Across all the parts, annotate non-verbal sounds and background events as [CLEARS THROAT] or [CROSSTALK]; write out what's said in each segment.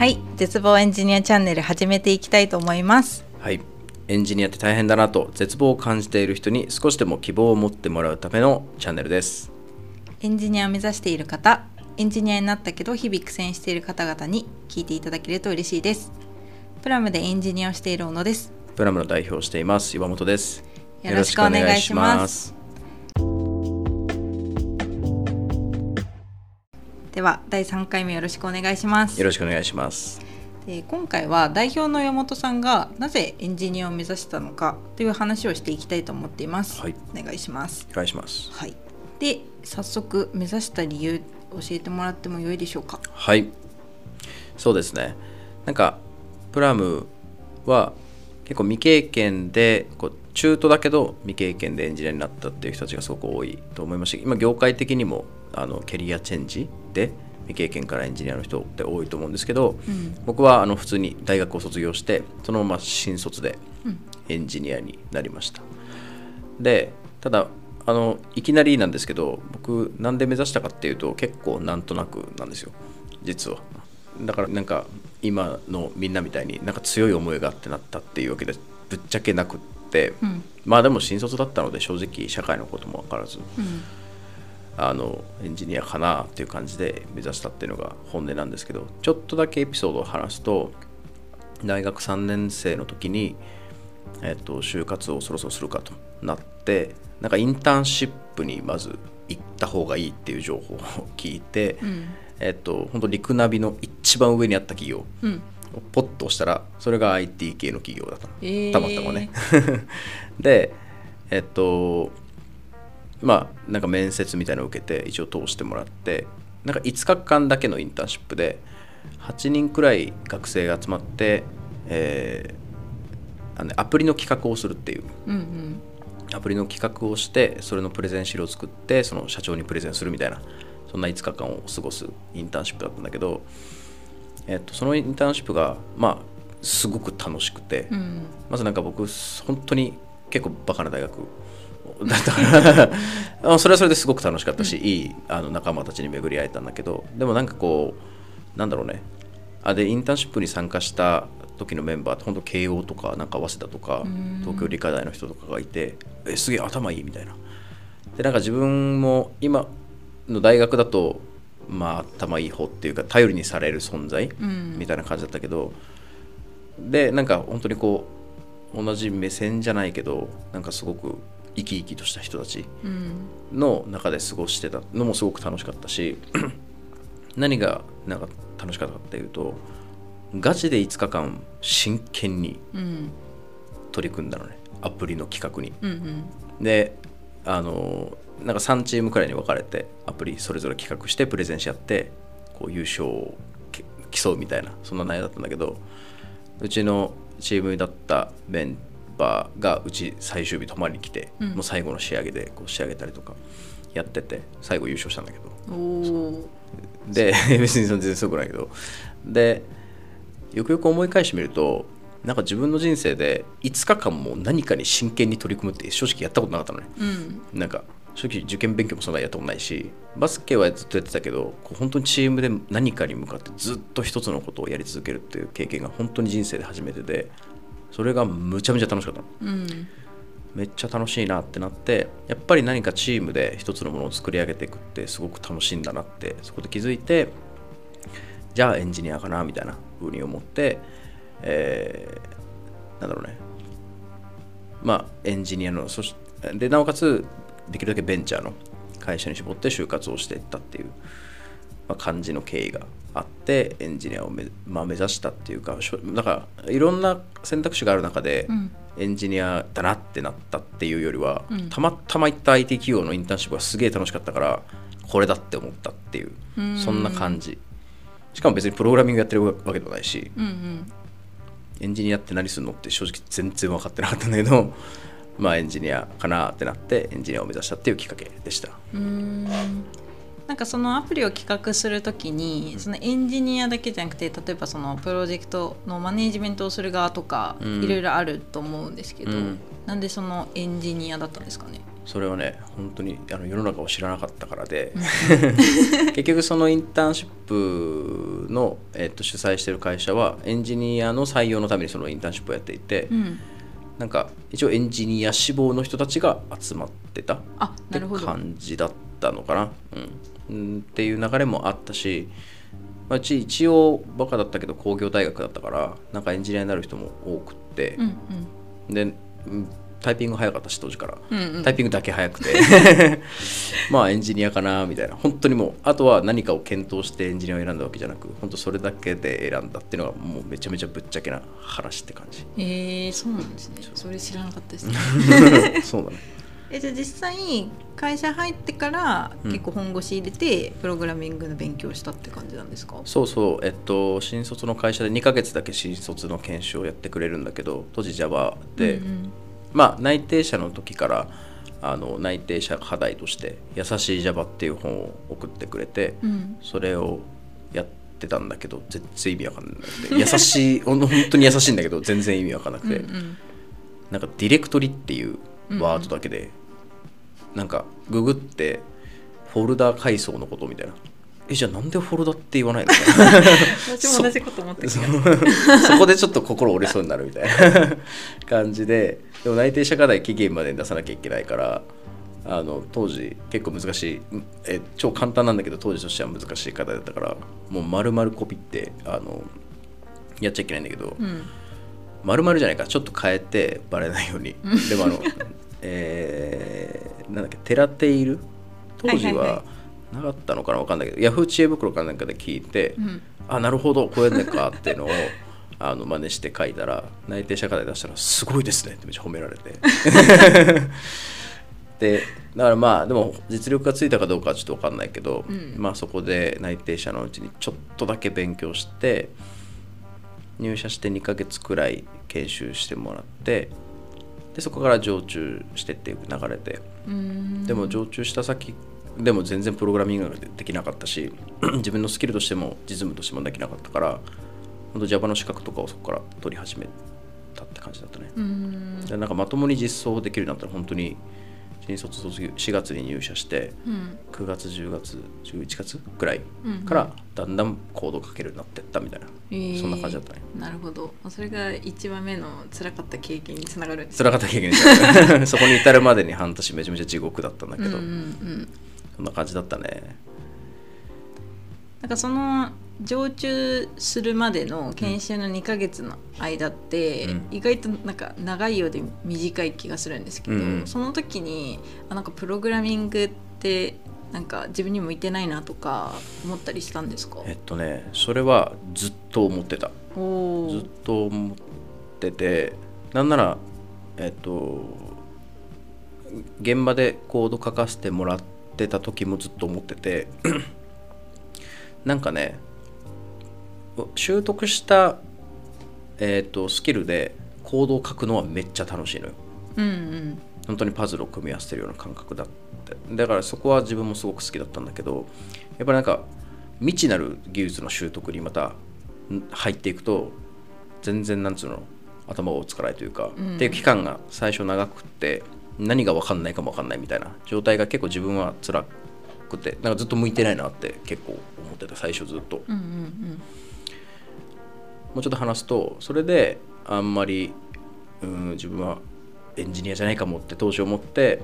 はい絶望エンジニアチャンネル始めていきたいと思います。はいエンジニアって大変だなと絶望を感じている人に少しでも希望を持ってもらうためのチャンネルです。エンジニアを目指している方エンジニアになったけど日々苦戦している方々に聞いていただけると嬉しいです。プラムでエンジニアをしている小野です。プラムの代表をしています岩本です。よろしくお願いしますでは第3回目よろしくお願いします。よろしくお願いします。で今回は代表の山本さんがなぜエンジニアを目指したのかという話をしていきたいと思っています、はい。お願いします。お願いします。はい。で早速目指した理由教えてもらってもよいでしょうか？はい。そうですね。なんかプラムは結構未経験でこう中途だけど未経験でエンジニアになったっていう人たちがすごく多いと思いました今業界的にもあのキャリアチェンジで未経験からエンジニアの人って多いと思うんですけど、僕はあの普通に大学を卒業してそのまま新卒でエンジニアになりました、でただあのいきなりなんですけど僕なんで目指したかっていうと結構なんとなくなんですよ。実は。だからなんか今のみんなみたいになんか強い思いがあってなったっていうわけでぶっちゃけなくって、ん。まあでも新卒だったので正直社会のことも分からず、うんあのエンジニアかなっていう感じで目指したっていうのが本音なんですけどちょっとだけエピソードを話すと大学3年生の時に、えっと、就活をそろそろするかとなってなんかインターンシップにまず行った方がいいっていう情報を聞いて、うん。えっと本当リクナビの一番上にあった企業うん。をポッと押したらそれが IT 系の企業だったのえー。たまたまね。[LAUGHS] でえっとまあなんか面接みたいなのを受けて一応通してもらってなんか5日間だけのインターンシップで8人くらい学生が集まって、えーあのねアプリの企画をするっていう。うんうん。アプリの企画をしてそれのプレゼン資料を作ってその社長にプレゼンするみたいなそんな5日間を過ごすインターンシップだったんだけど、えっと、そのインターンシップがまあすごく楽しくて、うん。まずなんか僕本当に結構バカな大学だったから。あ [LAUGHS] それはそれですごく楽しかったし、いいあの仲間たちに巡り会えたんだけどでもなんかこうなんだろうね。あでインターンシップに参加した時のメンバーって本当慶応とかなんか早稲田とか東京理科大の人とかがいてえすげえ頭いいみたいな。でなんか自分も今の大学だとまあ頭いい方っていうか頼りにされる存在うん。みたいな感じだったけど、でなんか本当にこう同じ目線じゃないけどなんかすごく生き生きとした人たちうん。の中で過ごしてたのもすごく楽しかったし [CLEARS THROAT] 何がなんか楽しかったかっていうとガチで5日間真剣にうん。取り組んだのね。アプリの企画に。うんうん。であのなんか3チームくらいに分かれてアプリそれぞれ企画してプレゼンし合ってこう優勝をけ競うみたいなそんな内容だったんだけどうちのチームだったメンバーがうち最終日泊まりに来て、うん。もう最後の仕上げでこう仕上げたりとかやってて最後優勝したんだけど。で [LAUGHS] 別に全然すごくないけど。でよくよく思い返してみるとなんか自分の人生で5日間も何かに真剣に取り組むって正直やったことなかったのね。うん。なんか正直受験勉強もそんなにやったことないしバスケはずっとやってたけどこう本当にチームで何かに向かってずっと一つのことをやり続けるっていう経験が本当に人生で初めてでそれがむちゃめちゃ楽しかったの。うん。めっちゃ楽しいなってなってやっぱり何かチームで一つのものを作り上げていくってすごく楽しいんだなってそこで気づいてじゃあエンジニアかなみたいな風に思って、えーなんだろうね。まあエンジニアのそしでなおかつできるだけベンチャーの会社に絞って就活をしていったっていう、まあ、感じの経緯があってエンジニアをめ、まあ、目指したっていうかだからいろんな選択肢がある中で、うん。エンジニアだなってなったっていうよりは、うん。たまたま行った IT 企業のインターンシップがすげえ楽しかったからこれだって思ったっていううん。そんな感じ。しかも別にプログラミングやってるわけでもないしうんうん。エンジニアって何するのって正直全然分かってなかったんだけど [LAUGHS] まあエンジニアかなってなってエンジニアを目指したっていうきっかけでした。うーんなんかそのアプリを企画するときにそのエンジニアだけじゃなくて例えばそのプロジェクトのマネージメントをする側とかうん。いろいろあると思うんですけど、うん。なんでそのエンジニアだったんですかね？それはね本当にあの世の中を知らなかったからで [LAUGHS] [LAUGHS] 結局そのインターンシップの、えっと、主催してる会社はエンジニアの採用のためにそのインターンシップをやっていて、うん。なんか一応エンジニア志望の人たちが集まってたあって感じだったのかな、うん。うん、っていう流れもあったし、まあ、うち一応バカだったけど工業大学だったからなんかエンジニアになる人も多くって。う、んで、うんタイピング早かったし当時から、うんうん。うんタイピングだけ早くて。[LAUGHS] [LAUGHS] まあエンジニアかなみたいな。本当にもうあとは何かを検討してエンジニアを選んだわけじゃなく本当それだけで選んだっていうのがもうめちゃめちゃぶっちゃけな話って感じ。えー、そうなんですね。それ知らなかったですね。[LAUGHS] そうだねえじゃあ実際会社入ってからうん。結構本腰入れてプログラミングの勉強したって感じなんですか、そうそう。えっと新卒の会社で2ヶ月だけ新卒の研修をやってくれるんだけど当時 Java で、うんまあ内定者の時からあの内定者課題として「優しい Java」っていう本を送ってくれて、うん。うんそれをやってたんだけど全然意味わかんなくて。優しい [LAUGHS] 本当に優しいんだけど全然意味わかんなくて、うんうん。なんかディレクトリっていうワードだけで、なんかググってフォルダ階層のことみたいな。えじゃあなんでフォルダって言わないの？[LAUGHS] 私も同じこと思ってるそ [LAUGHS] そこでちょっと心折れそうになるみたいな。[LAUGHS] 感じで。でも内定者課題期限までに出さなきゃいけないからあの当時結構難しいえ超簡単なんだけど当時としては難しい課題だったからもう丸々コピってあのやっちゃいけないんだけど、うん。丸々じゃないかちょっと変えてバレないように。でもあのえーなんだっけテラテイル当時はいはいははなかったのかな分かんないけど、ヤフー知恵袋かなんかで聞いて、うん。あなるほどこうやんねんかっていうのを [LAUGHS] あの真似して書いたら内定者課題出したら「すごいですね」ってめっちゃ褒められて。[LAUGHS] でだからまあでも実力がついたかどうかはちょっと分かんないけど、うん。まあそこで内定者のうちにちょっとだけ勉強して入社して2ヶ月くらい研修してもらってでそこから常駐してって流れでうん。でも常駐した先でも全然プログラミングができなかったし [CLEARS THROAT] 自分のスキルとしても実務としてもできなかったから本当 Java の資格とかをそこから取り始めたって感じだったね、うん。でなんかまともに実装できるようになったら本当に新卒卒業4月に入社してうん。9月10月11月ぐらいうんうん。からだんだんコード書けるようになってったみたいな、えー。そんな感じだったね。なるほど。それが一番目の辛かった経験につながるんです辛かった経験でしたねそこに至るまでに半年めちゃめちゃ地獄だったんだけど、うんうんうん。そんな感じだったね。なんかその常駐するまでの研修の2ヶ月の間って、うん。意外となんか長いようで短い気がするんですけど、うんうん。その時にあなんかプログラミングってなんか自分に向いてないなとか思ったりしたんですか？えっとねそれはずっと思ってた。ずっと思っててなんならえっと現場でコード書かせてもらってた時もずっと思ってて [CLEARS THROAT] なんかね習得した、えっとスキルでコードを書くのはめっちゃ楽しいのよ。うんうん。本当にパズルを組み合わせてるような感覚だって。だからそこは自分もすごく好きだったんだけどやっぱりなんか未知なる技術の習得にまたん入っていくと全然なんつうの頭が追いつかないというか、うん。っていう期間が最初長くって何が分かんないかも分かんないみたいな状態が結構自分は辛くてなんかずっと向いてないなって結構思ってた最初ずっと。うんうんもうちょっと話すとそれであんまりうん自分はエンジニアじゃないかもって当時思って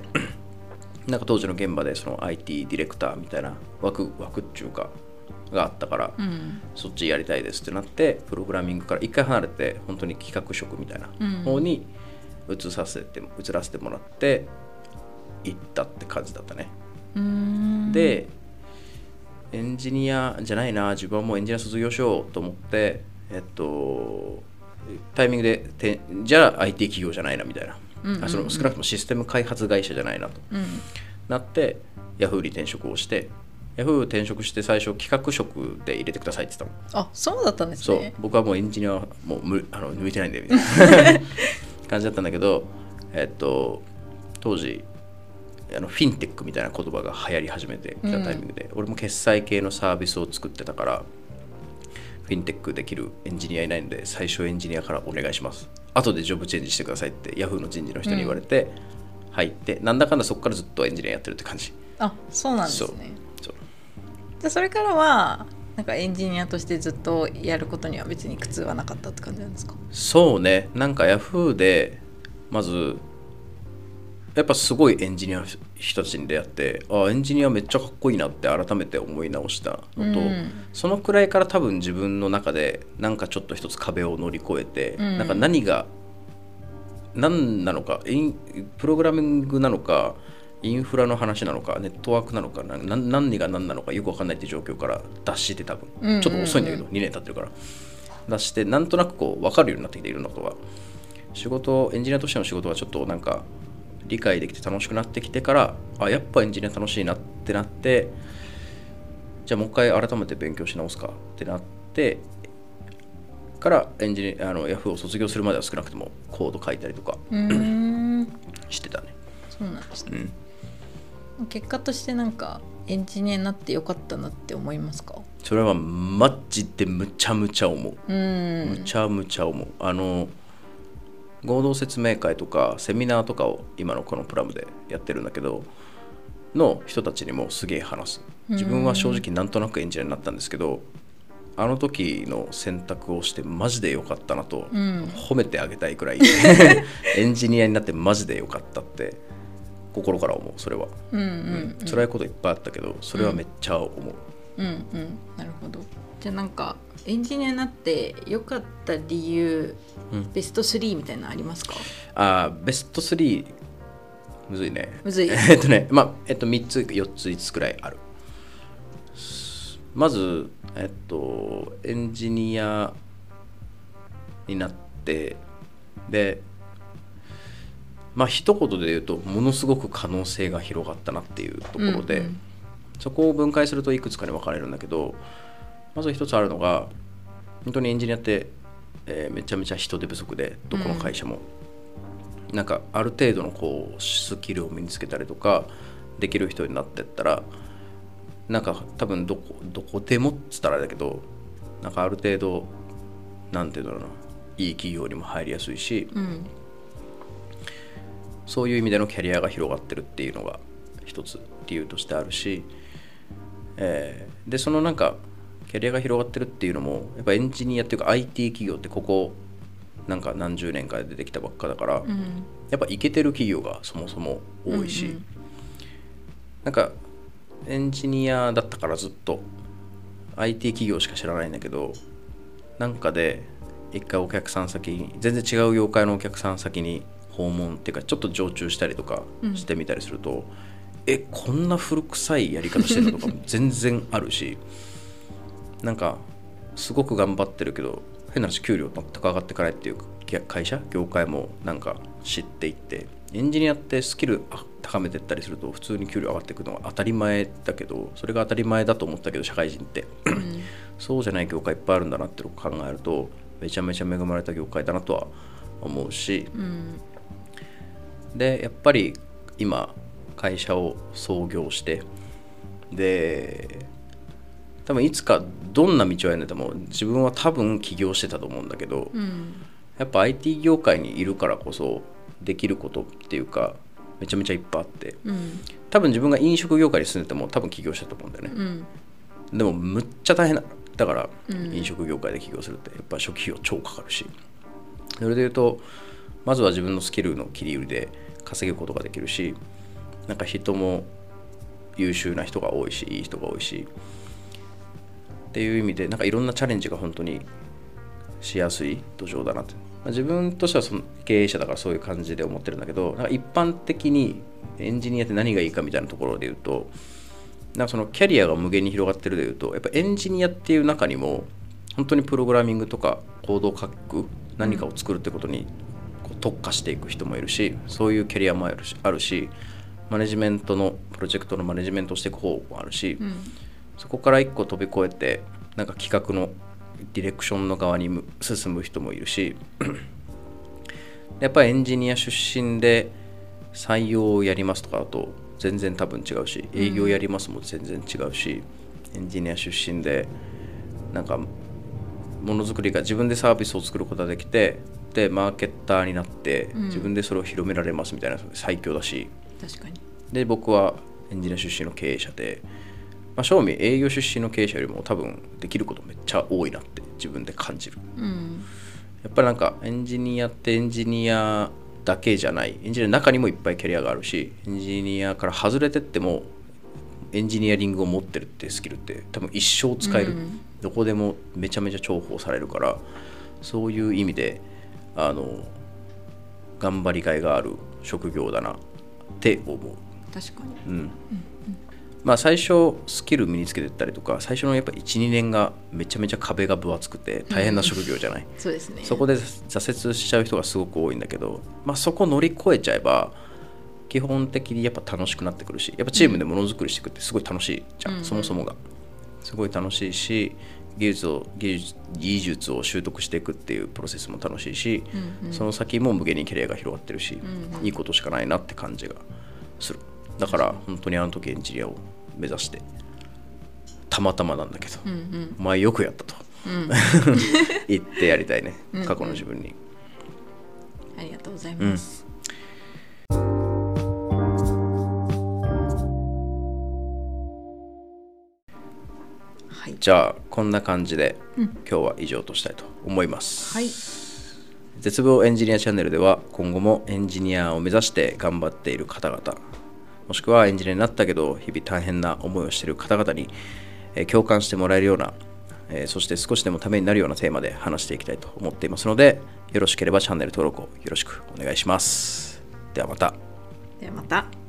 [CLEARS THROAT] なんか当時の現場でその IT ディレクターみたいな枠枠っていうかがあったから、うん。うんそっちやりたいですってなってプログラミングから一回離れて本当に企画職みたいなうん。方に移させて移らせてもらって行ったって感じだったね。でエンジニアじゃないな自分はもうエンジニア卒業しようと思ってえっとタイミングでてじゃあ IT 企業じゃないなみたいな、うんうんうん。あその少なくともシステム開発会社じゃないなと。うん。なってヤフーに転職をしてヤフー転職して最初企画職で入れてくださいって言ったのあそうだったんですそう。ね僕はもうエンジニアはもうむあの向いてないんだよみたいな。[LAUGHS] 感じだったんだけどえっと当時あのフィンテックみたいな言葉が流行り始めてきたタイミングで、俺も決済系のサービスを作ってたからフィンテックできるエンジニアいないので最初エンジニアからお願いします。後でジョブチェンジしてくださいってヤフーの人事の人に言われて、入ってなんだかんだそこからずっとエンジニアやってるって感じ。あそうなんですね。そう。じゃあそれからはなんかエンジニアとしてずっとやることには別に苦痛はなかったって感じなんですか？そうね。なんか Yahoo でまずやっぱすごいエンジニアの人たちに出会ってあエンジニアめっちゃかっこいいなって改めて思い直したのと、うん。そのくらいから多分自分の中でなんかちょっと一つ壁を乗り越えて、うん。なんか何が何なのかインプログラミングなのかインフラの話なのかネットワークなのか何が何なのかよく分かんないって状況から脱して多分、うんうんうん。ちょっと遅いんだけど2年経ってるから。脱してなんとなくこう分かるようになってきていろんなことが。仕事エンジニアとしての仕事はちょっとなんか理解できて楽しくなってきてからあやっぱエンジニア楽しいなってなってじゃあもう一回改めて勉強し直すかってなってからエンジニアあの Yahoo を卒業するまでは少なくともコード書いたりとかしてたね。そうなんですね。うん。結果としてなんかエンジニアになってよかったなって思いますか？それはマジでむちゃむちゃ思う。むちゃむちゃ思う。あの合同説明会とかセミナーとかを今のこのプラムでやってるんだけどの人たちにもすげえ話す。自分は正直なんとなくエンジニアになったんですけどあの時の選択をしてマジでよかったなとうん褒めてあげたいくらい。[LAUGHS] エンジニアになってマジでよかったって心から思うそれは、うんうん辛いこといっぱいあったけどそれはめっちゃ思う、うんうんじゃあなんかエンジニアになってよかった理由、うん。ベスト3みたいなのありますか？あーベスト3むずいね。むずい。[LAUGHS] えっとねまあえっと3つ4つ5つくらいある。まずえっとエンジニアになってでまあ一言で言うとものすごく可能性が広がったなっていうところで、うんうん。そこを分解するといくつかに分かれるんだけどまず一つあるのが本当にエンジニアって、えーめちゃめちゃ人手不足でどこの会社も、なんかある程度のこうスキルを身につけたりとかできる人になってったらなんか多分どこどこでもっつったらあれだけどなんかある程度なんていうんだろうないい企業にも入りやすいしうん。そういう意味でのキャリアが広がってるっていうのが一つ理由としてあるし、えーでそのなんかキャリアが広がってるっていうのもやっぱエンジニアっていうか IT 企業ってここなんか何十年かで出てきたばっかだから、うん。やっぱイケてる企業がそもそも多いし、うんうん。なんかエンジニアだったからずっと IT 企業しか知らないんだけどなんかで一回お客さん先に全然違う業界のお客さん先に訪問っていうかちょっと常駐したりとかしてみたりすると、えこんな古臭いやり方してるのとかも全然あるし [LAUGHS] なんかすごく頑張ってるけど変な話給料全く上がってかないっていう会社？業界もなんか知っていってエンジニアってスキルあ高めてったりすると普通に給料上がっていくのは当たり前だけどそれが当たり前だと思ったけど社会人って。[CLEARS THROAT] そうじゃない業界いっぱいあるんだなってのを考えるとめちゃめちゃ恵まれた業界だなとは思うし。うん。でやっぱり今会社を創業してで多分いつかどんな道を歩んでても自分は多分起業してたと思うんだけど、うん。やっぱ IT 業界にいるからこそできることっていうかめちゃめちゃいっぱいあってうん。多分自分が飲食業界に住んでても多分起業したと思うんだよね、うん。でもむっちゃ大変だだから、うん。飲食業界で起業するってやっぱ初期費用超かかるし。それで言うとまずは自分のスキルの切り売りで稼ぐことができるしなんか人も優秀な人が多いしいい人が多いしっていう意味でなんかいろんなチャレンジが本当にしやすい土壌だなって、まあ自分としてはその経営者だからそういう感じで思ってるんだけどなんか一般的にエンジニアって何がいいかみたいなところで言うとなんかそのキャリアが無限に広がってるでいうとやっぱエンジニアっていう中にも本当にプログラミングとかコードを書く何かを作るってことにこう特化していく人もいるしそういうキャリアもあるしあるしマネジメントのプロジェクトのマネジメントをしていく方もあるし、うそこから一個飛び越えてなんか企画のディレクションの側にむ進む人もいるしやっぱりエンジニア出身で採用をやりますとかだと全然多分違うし営業やりますも全然違うし、エンジニア出身でなんかものづくりが自分でサービスを作ることができてってマーケッターになってうん。自分でそれを広められますみたいな最強だし。確かに。で僕はエンジニア出身の経営者で、まあ、正味営業出身の経営者よりも多分できることめっちゃ多いなって自分で感じる。うん。やっぱりなんかエンジニアってエンジニアだけじゃない。エンジニアの中にもいっぱいキャリアがあるしエンジニアから外れてってもエンジニアリングを持ってるってスキルって多分一生使える、うん。どこでもめちゃめちゃ重宝されるからそういう意味であの頑張りがいがある職業だなって思う。確かに。うんまあ最初スキル身につけてったりとか最初のやっぱ12年がめちゃめちゃ壁が分厚くて大変な職業じゃない、そうですね。そこで挫折しちゃう人がすごく多いんだけど、まあ、そこ乗り越えちゃえば基本的にやっぱ楽しくなってくるしやっぱチームでものづくりしていくってすごい楽しいじゃん、うん。そもそもが。すごい楽しいし技術を技術技術を習得していくっていうプロセスも楽しいし、うんうん。その先も無限にキャリアが広がってるし、うんうん。いいことしかないなって感じがするだから本当にあの時エンジニアを目指してたまたまなんだけど、うんうん。お前よくやったと。うん。[LAUGHS] 言ってやりたいね。うん過去の自分に。ありがとうございます、はい。じゃあこんな感じで、うん。今日は以上としたいと思います、はい。絶望エンジニアチャンネルでは今後もエンジニアを目指して頑張っている方々もしくはエンジニアになったけど日々大変な思いをしている方々に、え共感してもらえるような、えそして少しでもためになるようなテーマで話していきたいと思っていますのでよろしければチャンネル登録をよろしくお願いします。ではまた。ではまた。